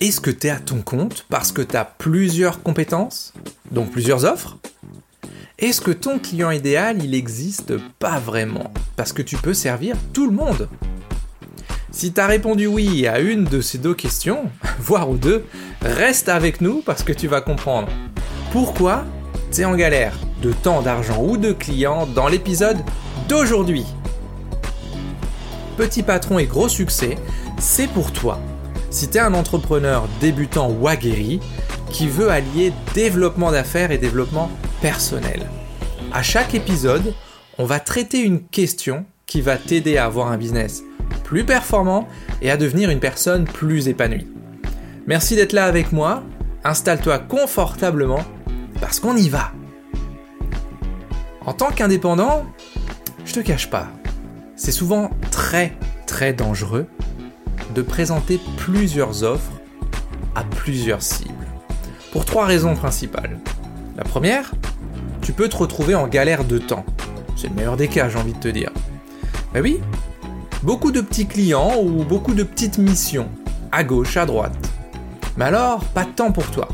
Est-ce que tu es à ton compte parce que tu as plusieurs compétences, donc plusieurs offres? Est-ce que ton client idéal, il n'existe pas vraiment parce que tu peux servir tout le monde? Si tu as répondu oui à une de ces deux questions, voire aux deux, reste avec nous parce que tu vas comprendre pourquoi tu es en galère de temps, d'argent ou de clients dans l'épisode d'aujourd'hui. Petit patron et gros succès, c'est pour toi si tu es un entrepreneur débutant ou aguerri qui veut allier développement d'affaires et développement personnel. À chaque épisode, on va traiter une question qui va t'aider à avoir un business plus performant et à devenir une personne plus épanouie. Merci d'être là avec moi, installe-toi confortablement parce qu'on y va. En tant qu'indépendant, je te cache pas, c'est souvent très très dangereux de présenter plusieurs offres à plusieurs cibles. Pour trois raisons principales. La première, tu peux te retrouver en galère de temps. C'est le meilleur des cas, j'ai envie de te dire. Ben oui, beaucoup de petits clients ou beaucoup de petites missions, à gauche, à droite. Mais alors, pas de temps pour toi,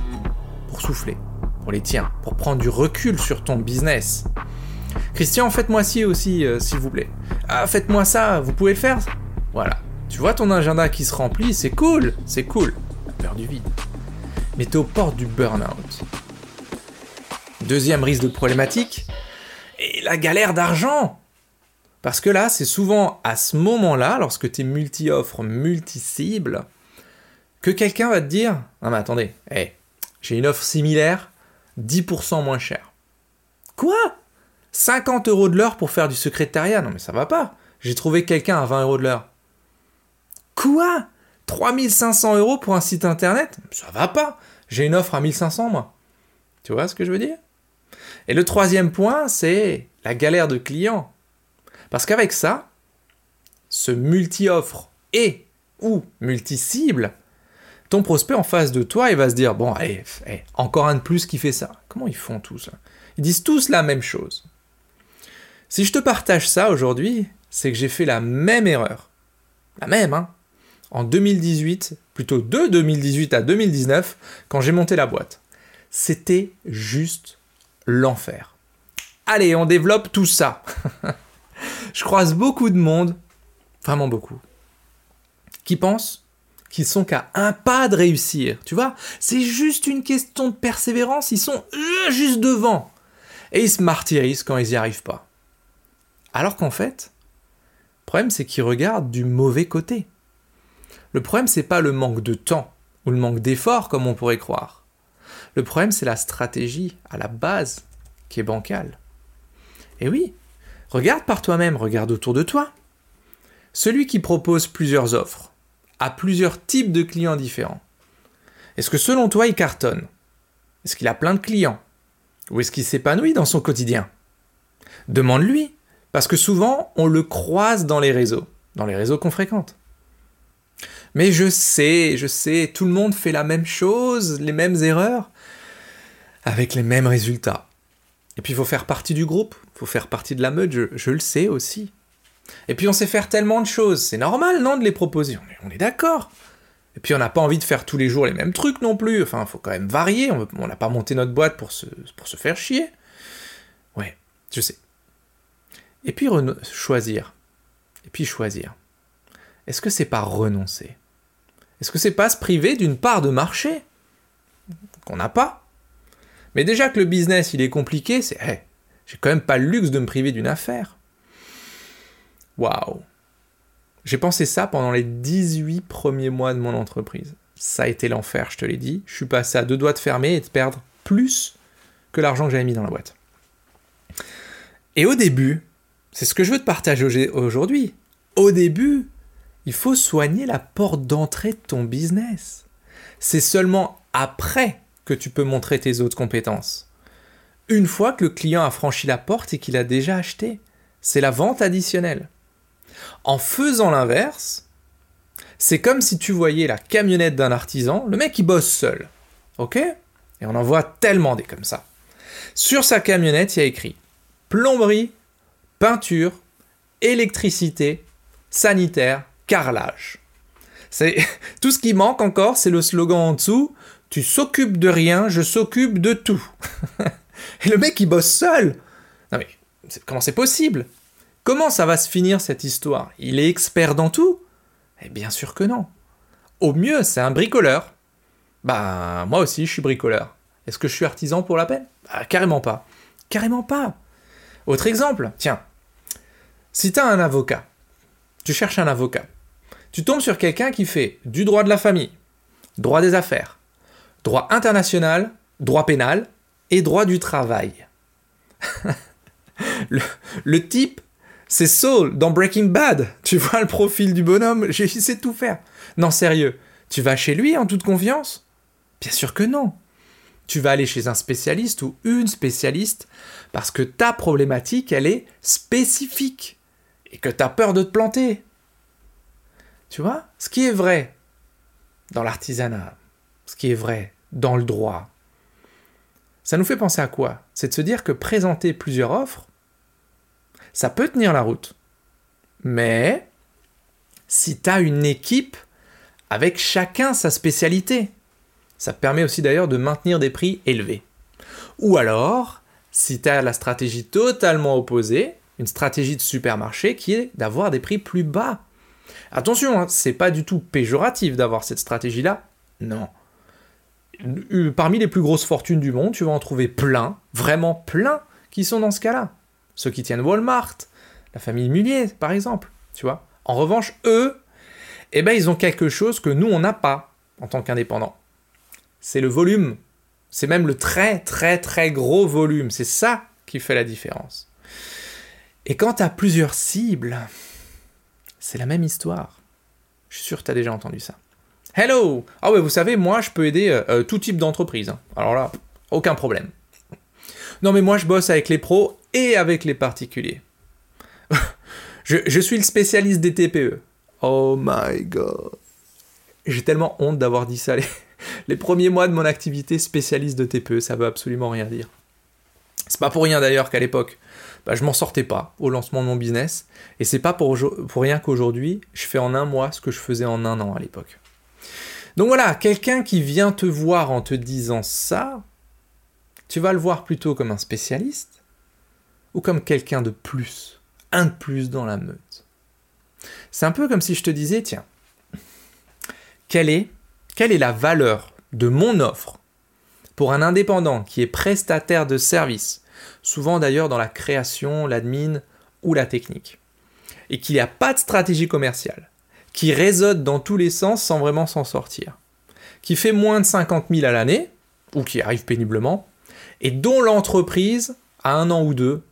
pour souffler, pour les tiens, pour prendre du recul sur ton business. Christian, faites-moi ci aussi, euh, s'il vous plaît. Ah, faites-moi ça, vous pouvez le faire? Voilà. Tu vois ton agenda qui se remplit, c'est cool, c'est cool. Peur du vide. Mais t'es aux portes du burn-out. Deuxième risque de problématique, et la galère d'argent. Parce que là, c'est souvent à ce moment-là, lorsque tu es multi-offre, multi-cible, que quelqu'un va te dire Non, mais attendez, j'ai une offre similaire, 10% moins cher. Quoi? 50 euros de l'heure pour faire du secrétariat? Non, mais ça va pas. J'ai trouvé quelqu'un à 20 euros de l'heure. Quoi? 3500 euros pour un site internet? Ça va pas. J'ai une offre à 1500 moi. Tu vois ce que je veux dire? Et le troisième point, c'est la galère de clients. Parce qu'avec ça, ce multi-offre et ou multi-cible, ton prospect en face de toi, il va se dire, bon, allez, encore un de plus qui fait ça. Comment ils font tous Ils disent tous la même chose. Si je te partage ça aujourd'hui, c'est que j'ai fait la même erreur. La même, hein en 2018, plutôt de 2018 à 2019, quand j'ai monté la boîte. C'était juste l'enfer. Allez, on développe tout ça. Je croise beaucoup de monde, vraiment beaucoup, qui pensent qu'ils sont qu'à un pas de réussir. Tu vois, c'est juste une question de persévérance, ils sont euh, juste devant. Et ils se martyrisent quand ils n'y arrivent pas. Alors qu'en fait, le problème c'est qu'ils regardent du mauvais côté. Le problème, c'est pas le manque de temps ou le manque d'effort comme on pourrait croire. Le problème, c'est la stratégie à la base qui est bancale. Et oui, regarde par toi-même, regarde autour de toi. Celui qui propose plusieurs offres à plusieurs types de clients différents. Est-ce que selon toi, il cartonne? Est-ce qu'il a plein de clients? Ou est-ce qu'il s'épanouit dans son quotidien? Demande-lui, parce que souvent, on le croise dans les réseaux, dans les réseaux qu'on fréquente. Mais je sais, je sais, tout le monde fait la même chose, les mêmes erreurs, avec les mêmes résultats. Et puis il faut faire partie du groupe, il faut faire partie de la meute, je, le sais aussi. Et puis on sait faire tellement de choses, c'est normal, non, de les proposer, on est, d'accord. Et puis on n'a pas envie de faire tous les jours les mêmes trucs non plus, enfin, il faut quand même varier, on n'a pas monté notre boîte pour se, pour se faire chier. Ouais, je sais. Et puis choisir. Et puis choisir. Est-ce que c'est pas renoncer? Est-ce que c'est pas se priver d'une part de marché qu'on n'a pas? Mais déjà que le business il est compliqué, c'est hey, j'ai quand même pas le luxe de me priver d'une affaire. Waouh J'ai pensé ça pendant les 18 premiers mois de mon entreprise. Ça a été l'enfer, je te l'ai dit. Je suis passé à deux doigts de fermer et de perdre plus que l'argent que j'avais mis dans la boîte. Et au début, c'est ce que je veux te partager aujourd'hui. Au début, il faut soigner la porte d'entrée de ton business. C'est seulement après que tu peux montrer tes autres compétences. Une fois que le client a franchi la porte et qu'il a déjà acheté, c'est la vente additionnelle. En faisant l'inverse, c'est comme si tu voyais la camionnette d'un artisan, le mec il bosse seul. Ok? Et on en voit tellement des comme ça. Sur sa camionnette, il y a écrit plomberie, peinture, électricité, sanitaire, carrelage. C'est tout ce qui manque encore, c'est le slogan en dessous. Tu s'occupes de rien, je s'occupe de tout. Et le mec, il bosse seul. Non mais comment c'est possible? Comment ça va se finir cette histoire? Il est expert dans tout? Eh bien sûr que non. Au mieux, c'est un bricoleur. Bah, moi aussi, je suis bricoleur. Est-ce que je suis artisan pour la peine? Bah, Carrément pas. Carrément pas. Autre exemple, tiens. Si tu as un avocat, tu cherches un avocat, tu tombes sur quelqu'un qui fait du droit de la famille, droit des affaires, droit international, droit pénal et droit du travail. le, type, c'est Saul dans Breaking Bad. Tu vois le profil du bonhomme, j'ai essayé de tout faire. Non, sérieux, tu vas chez lui en toute confiance? Bien sûr que non. Tu vas aller chez un spécialiste ou une spécialiste parce que ta problématique, elle est spécifique et que tu as peur de te planter. Tu vois? Ce qui est vrai dans l'artisanat, ce qui est vrai dans le droit, ça nous fait penser à quoi? C'est de se dire que présenter plusieurs offres, ça peut tenir la route. Mais si tu as une équipe avec chacun sa spécialité, ça permet aussi d'ailleurs de maintenir des prix élevés. Ou alors, si tu as la stratégie totalement opposée, une stratégie de supermarché qui est d'avoir des prix plus bas. Attention, hein, c'est pas du tout péjoratif d'avoir cette stratégie-là. Non. Euh, parmi les plus grosses fortunes du monde, tu vas en trouver plein, vraiment plein, qui sont dans ce cas-là. Ceux qui tiennent Walmart, la famille Mullier, par exemple, tu vois. En revanche, eux, eh ben, ils ont quelque chose que nous, on n'a pas en tant qu'indépendants. C'est le volume. C'est même le très, très, très gros volume. C'est ça qui fait la différence. Et quand tu as plusieurs cibles, c'est la même histoire. Je suis sûr que tu déjà entendu ça. Hello Ah ouais, vous savez, moi, je peux aider euh, euh, tout type d'entreprise. Hein. Alors là, aucun problème. Non, mais moi, je bosse avec les pros et avec les particuliers. je, suis le spécialiste des TPE. Oh my god. J'ai tellement honte d'avoir dit ça. Les, les, premiers mois de mon activité spécialiste de TPE, ça veut absolument rien dire. C'est pas pour rien d'ailleurs qu'à l'époque, bah, je m'en sortais pas au lancement de mon business. Et c'est pas pour, rien qu'aujourd'hui, je fais en un mois ce que je faisais en un an à l'époque. Donc voilà, quelqu'un qui vient te voir en te disant ça, tu vas le voir plutôt comme un spécialiste ou comme quelqu'un de plus, un de plus dans la meute. C'est un peu comme si je te disais, tiens, quelle est, quelle est la valeur de mon offre pour un indépendant qui est prestataire de service souvent d'ailleurs dans la création, l'admin ou la technique, et qu'il n'y a pas de stratégie commerciale, qui réseaute dans tous les sens sans vraiment s'en sortir, qui fait moins de 50 000 à l'année, ou qui arrive péniblement, et dont l'entreprise a un an ou deux,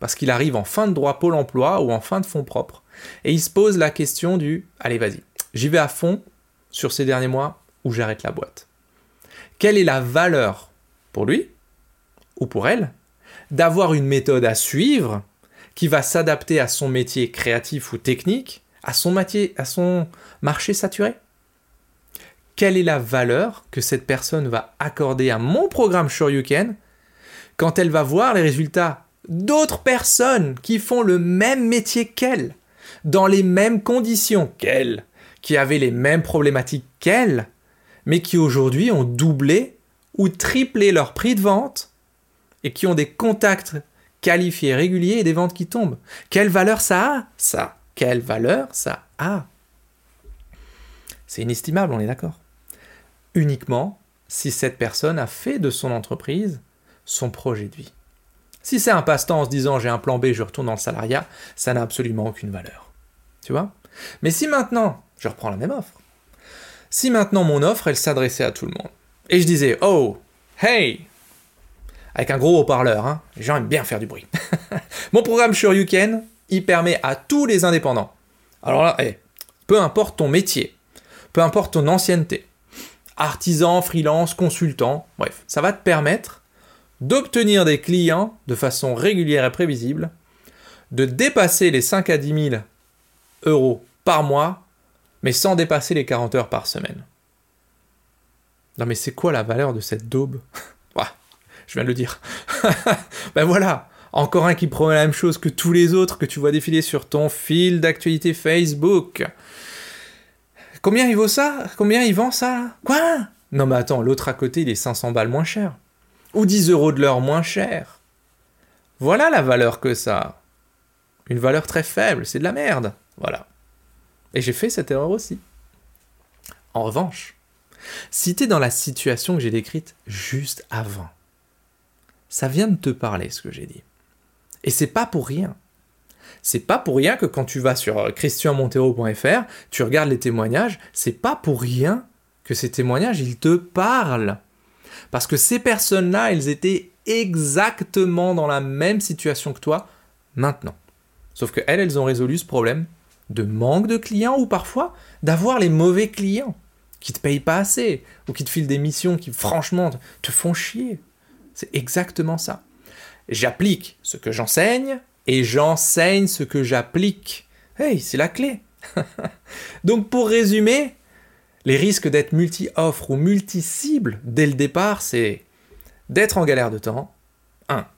parce qu'il arrive en fin de droit Pôle emploi ou en fin de fonds propres, et il se pose la question du allez vas-y, j'y vais à fond sur ces derniers mois ou j'arrête la boîte. Quelle est la valeur pour lui ou pour elle d'avoir une méthode à suivre qui va s'adapter à son métier créatif ou technique, à son, marché saturé. Quelle est la valeur que cette personne va accorder à mon programme Shoryuken quand elle va voir les résultats d'autres personnes qui font le même métier qu'elle, dans les mêmes conditions qu'elle, qui avaient les mêmes problématiques qu'elle, mais qui aujourd'hui ont doublé ou triplé leur prix de vente et qui ont des contacts qualifiés réguliers et des ventes qui tombent. Quelle valeur ça a? Ça. Quelle valeur ça a? C'est inestimable, on est d'accord. Uniquement si cette personne a fait de son entreprise son projet de vie. Si c'est un passe-temps en se disant j'ai un plan B, je retourne dans le salariat, ça n'a absolument aucune valeur. Tu vois? Mais si maintenant, je reprends la même offre, si maintenant mon offre, elle s'adressait à tout le monde, et je disais, oh, hey, avec un gros haut-parleur. Hein. Les gens aiment bien faire du bruit. Mon programme Shoryuken, il permet à tous les indépendants. Alors là, eh, peu importe ton métier, peu importe ton ancienneté, artisan, freelance, consultant, bref, ça va te permettre d'obtenir des clients de façon régulière et prévisible, de dépasser les 5 à 10 000 euros par mois, mais sans dépasser les 40 heures par semaine. Non mais c'est quoi la valeur de cette daube? je viens de le dire. ben voilà, encore un qui promet la même chose que tous les autres que tu vois défiler sur ton fil d'actualité Facebook. Combien il vaut ça? Combien il vend ça? Quoi? Non mais attends, l'autre à côté, il est 500 balles moins cher. Ou 10 euros de l'heure moins cher. Voilà la valeur que ça Une valeur très faible, c'est de la merde. Voilà. Et j'ai fait cette erreur aussi. En revanche, si tu es dans la situation que j'ai décrite juste avant, ça vient de te parler ce que j'ai dit. Et c'est pas pour rien. C'est pas pour rien que quand tu vas sur euh, christianmontero.fr, tu regardes les témoignages, c'est pas pour rien que ces témoignages, ils te parlent. Parce que ces personnes-là, elles étaient exactement dans la même situation que toi maintenant. Sauf que elles, elles ont résolu ce problème de manque de clients ou parfois d'avoir les mauvais clients qui te payent pas assez ou qui te filent des missions qui franchement te font chier. C'est exactement ça. J'applique ce que j'enseigne et j'enseigne ce que j'applique. Hey, c'est la clé. Donc pour résumer, les risques d'être multi-offre ou multi-cible dès le départ, c'est d'être en galère de temps, 1.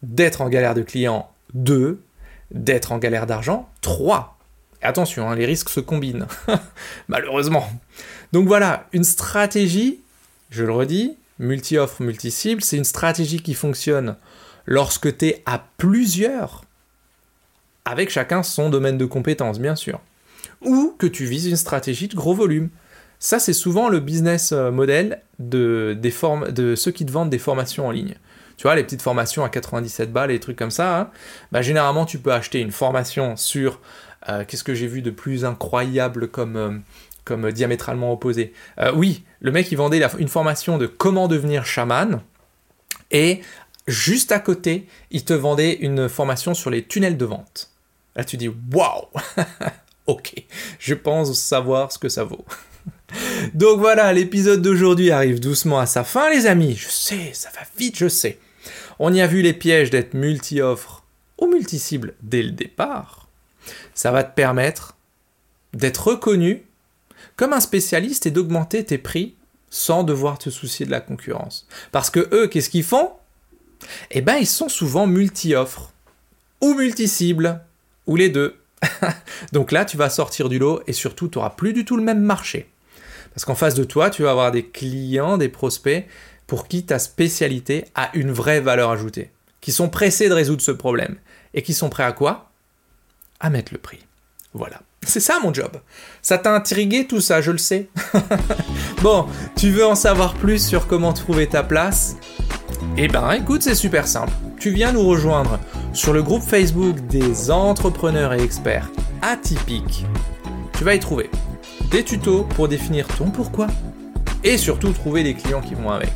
D'être en galère de clients, 2. D'être en galère d'argent, 3. Et attention, hein, les risques se combinent, malheureusement. Donc voilà, une stratégie, je le redis, multi-offre, multi-cible, c'est une stratégie qui fonctionne lorsque tu es à plusieurs, avec chacun son domaine de compétences, bien sûr, ou que tu vises une stratégie de gros volume. Ça, c'est souvent le business euh, model de, ceux qui te vendent des formations en ligne. Tu vois, les petites formations à 97 balles et trucs comme ça, hein. bah, généralement, tu peux acheter une formation sur euh, qu'est-ce que j'ai vu de plus incroyable comme, euh, comme diamétralement opposé Oui, le mec, il vendait une formation de comment devenir chaman, et juste à côté, il te vendait une formation sur les tunnels de vente. Là, tu dis waouh Ok, je pense savoir ce que ça vaut. Donc voilà, l'épisode d'aujourd'hui arrive doucement à sa fin, les amis. Je sais, ça va vite, je sais. On y a vu les pièges d'être multi-offre ou multi-cible dès le départ. Ça va te permettre d'être reconnu comme un spécialiste et d'augmenter tes prix sans devoir te soucier de la concurrence. Parce que eux, qu'est-ce qu'ils font? Eh ben ils sont souvent multi-offres, ou multi-cibles, ou les deux. Donc là, tu vas sortir du lot et surtout, tu n'auras plus du tout le même marché. Parce qu'en face de toi, tu vas avoir des clients, des prospects pour qui ta spécialité a une vraie valeur ajoutée, qui sont pressés de résoudre ce problème et qui sont prêts à quoi? À mettre le prix. Voilà. C'est ça mon job. Ça t'a intrigué tout ça, je le sais. bon, tu veux en savoir plus sur comment trouver ta place? Eh ben écoute, c'est super simple. Tu viens nous rejoindre sur le groupe Facebook des entrepreneurs et experts atypiques. Tu vas y trouver des tutos pour définir ton pourquoi et surtout trouver les clients qui vont avec.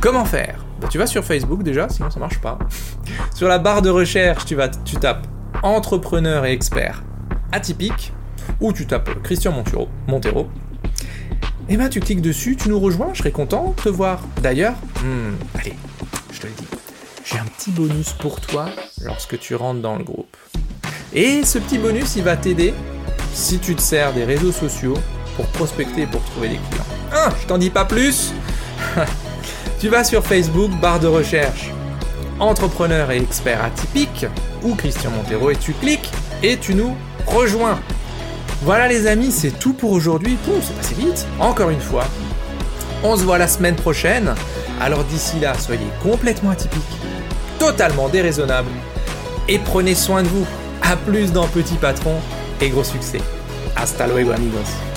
Comment faire? Bah, Tu vas sur Facebook déjà, sinon ça marche pas. Sur la barre de recherche, tu, vas, tu tapes entrepreneur et expert atypique ou tu tapes Christian Montero, Montero eh ben tu cliques dessus, tu nous rejoins, je serais content de te voir. D'ailleurs, hmm, allez, je te le dis, j'ai un petit bonus pour toi lorsque tu rentres dans le groupe. Et ce petit bonus, il va t'aider si tu te sers des réseaux sociaux pour prospecter et pour trouver des clients. Ah, je t'en dis pas plus Tu vas sur Facebook, barre de recherche, entrepreneur et expert atypique, ou Christian Montero, et tu cliques et tu nous rejoins. Voilà les amis, c'est tout pour aujourd'hui. c'est passé vite. Encore une fois, on se voit la semaine prochaine. Alors d'ici là, soyez complètement atypiques, totalement déraisonnables, et prenez soin de vous. A plus dans Petit Patron et gros succès. Hasta luego amigos.